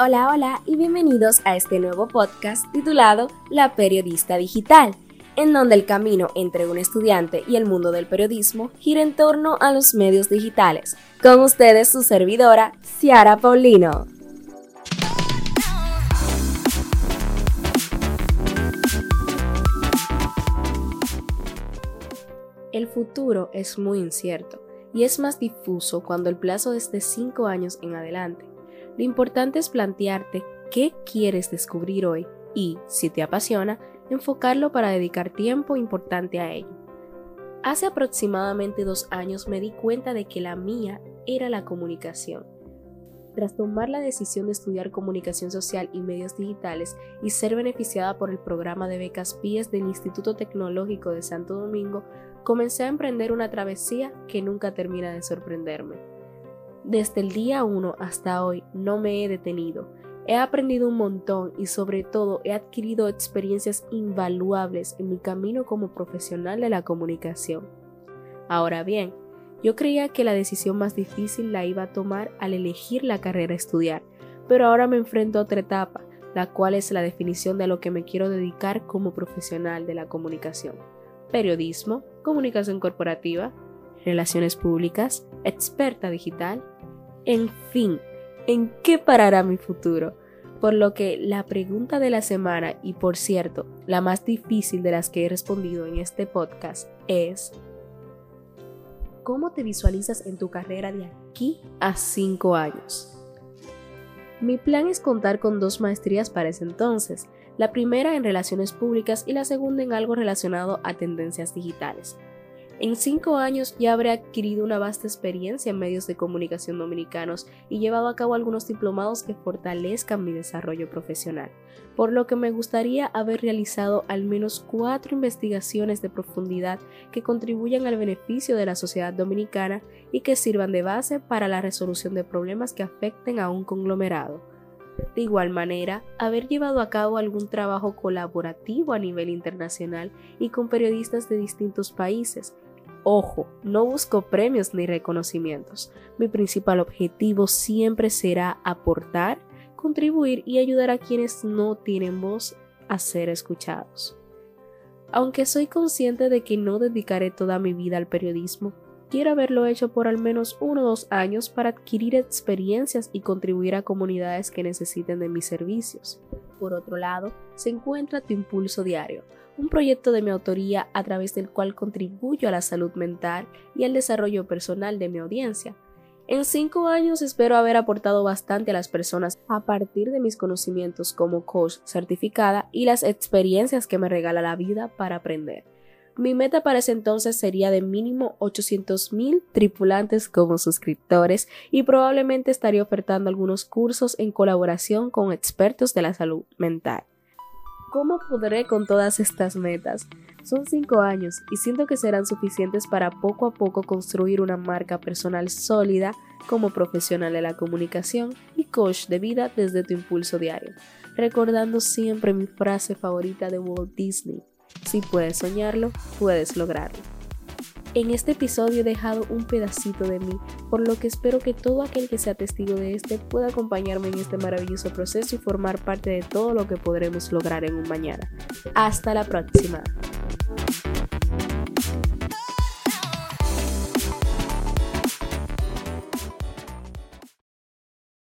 Hola, hola y bienvenidos a este nuevo podcast titulado La Periodista Digital, en donde el camino entre un estudiante y el mundo del periodismo gira en torno a los medios digitales. Con ustedes su servidora, Ciara Paulino. El futuro es muy incierto y es más difuso cuando el plazo es de 5 años en adelante. Lo importante es plantearte qué quieres descubrir hoy y, si te apasiona, enfocarlo para dedicar tiempo importante a ello. Hace aproximadamente dos años me di cuenta de que la mía era la comunicación. Tras tomar la decisión de estudiar comunicación social y medios digitales y ser beneficiada por el programa de becas PIES del Instituto Tecnológico de Santo Domingo, comencé a emprender una travesía que nunca termina de sorprenderme. Desde el día 1 hasta hoy no me he detenido. He aprendido un montón y sobre todo he adquirido experiencias invaluables en mi camino como profesional de la comunicación. Ahora bien, yo creía que la decisión más difícil la iba a tomar al elegir la carrera a estudiar, pero ahora me enfrento a otra etapa, la cual es la definición de lo que me quiero dedicar como profesional de la comunicación. Periodismo, comunicación corporativa, relaciones públicas, experta digital, en fin, ¿en qué parará mi futuro? Por lo que la pregunta de la semana, y por cierto, la más difícil de las que he respondido en este podcast, es ¿cómo te visualizas en tu carrera de aquí a 5 años? Mi plan es contar con dos maestrías para ese entonces, la primera en relaciones públicas y la segunda en algo relacionado a tendencias digitales. En cinco años ya habré adquirido una vasta experiencia en medios de comunicación dominicanos y llevado a cabo algunos diplomados que fortalezcan mi desarrollo profesional, por lo que me gustaría haber realizado al menos cuatro investigaciones de profundidad que contribuyan al beneficio de la sociedad dominicana y que sirvan de base para la resolución de problemas que afecten a un conglomerado. De igual manera, haber llevado a cabo algún trabajo colaborativo a nivel internacional y con periodistas de distintos países, Ojo, no busco premios ni reconocimientos. Mi principal objetivo siempre será aportar, contribuir y ayudar a quienes no tienen voz a ser escuchados. Aunque soy consciente de que no dedicaré toda mi vida al periodismo, quiero haberlo hecho por al menos uno o dos años para adquirir experiencias y contribuir a comunidades que necesiten de mis servicios. Por otro lado, se encuentra Tu Impulso Diario, un proyecto de mi autoría a través del cual contribuyo a la salud mental y al desarrollo personal de mi audiencia. En cinco años espero haber aportado bastante a las personas a partir de mis conocimientos como coach certificada y las experiencias que me regala la vida para aprender. Mi meta para ese entonces sería de mínimo 800.000 tripulantes como suscriptores y probablemente estaría ofertando algunos cursos en colaboración con expertos de la salud mental. ¿Cómo podré con todas estas metas? Son cinco años y siento que serán suficientes para poco a poco construir una marca personal sólida como profesional de la comunicación y coach de vida desde tu impulso diario, recordando siempre mi frase favorita de Walt Disney, si puedes soñarlo, puedes lograrlo. En este episodio he dejado un pedacito de mí, por lo que espero que todo aquel que sea testigo de este pueda acompañarme en este maravilloso proceso y formar parte de todo lo que podremos lograr en un mañana. Hasta la próxima.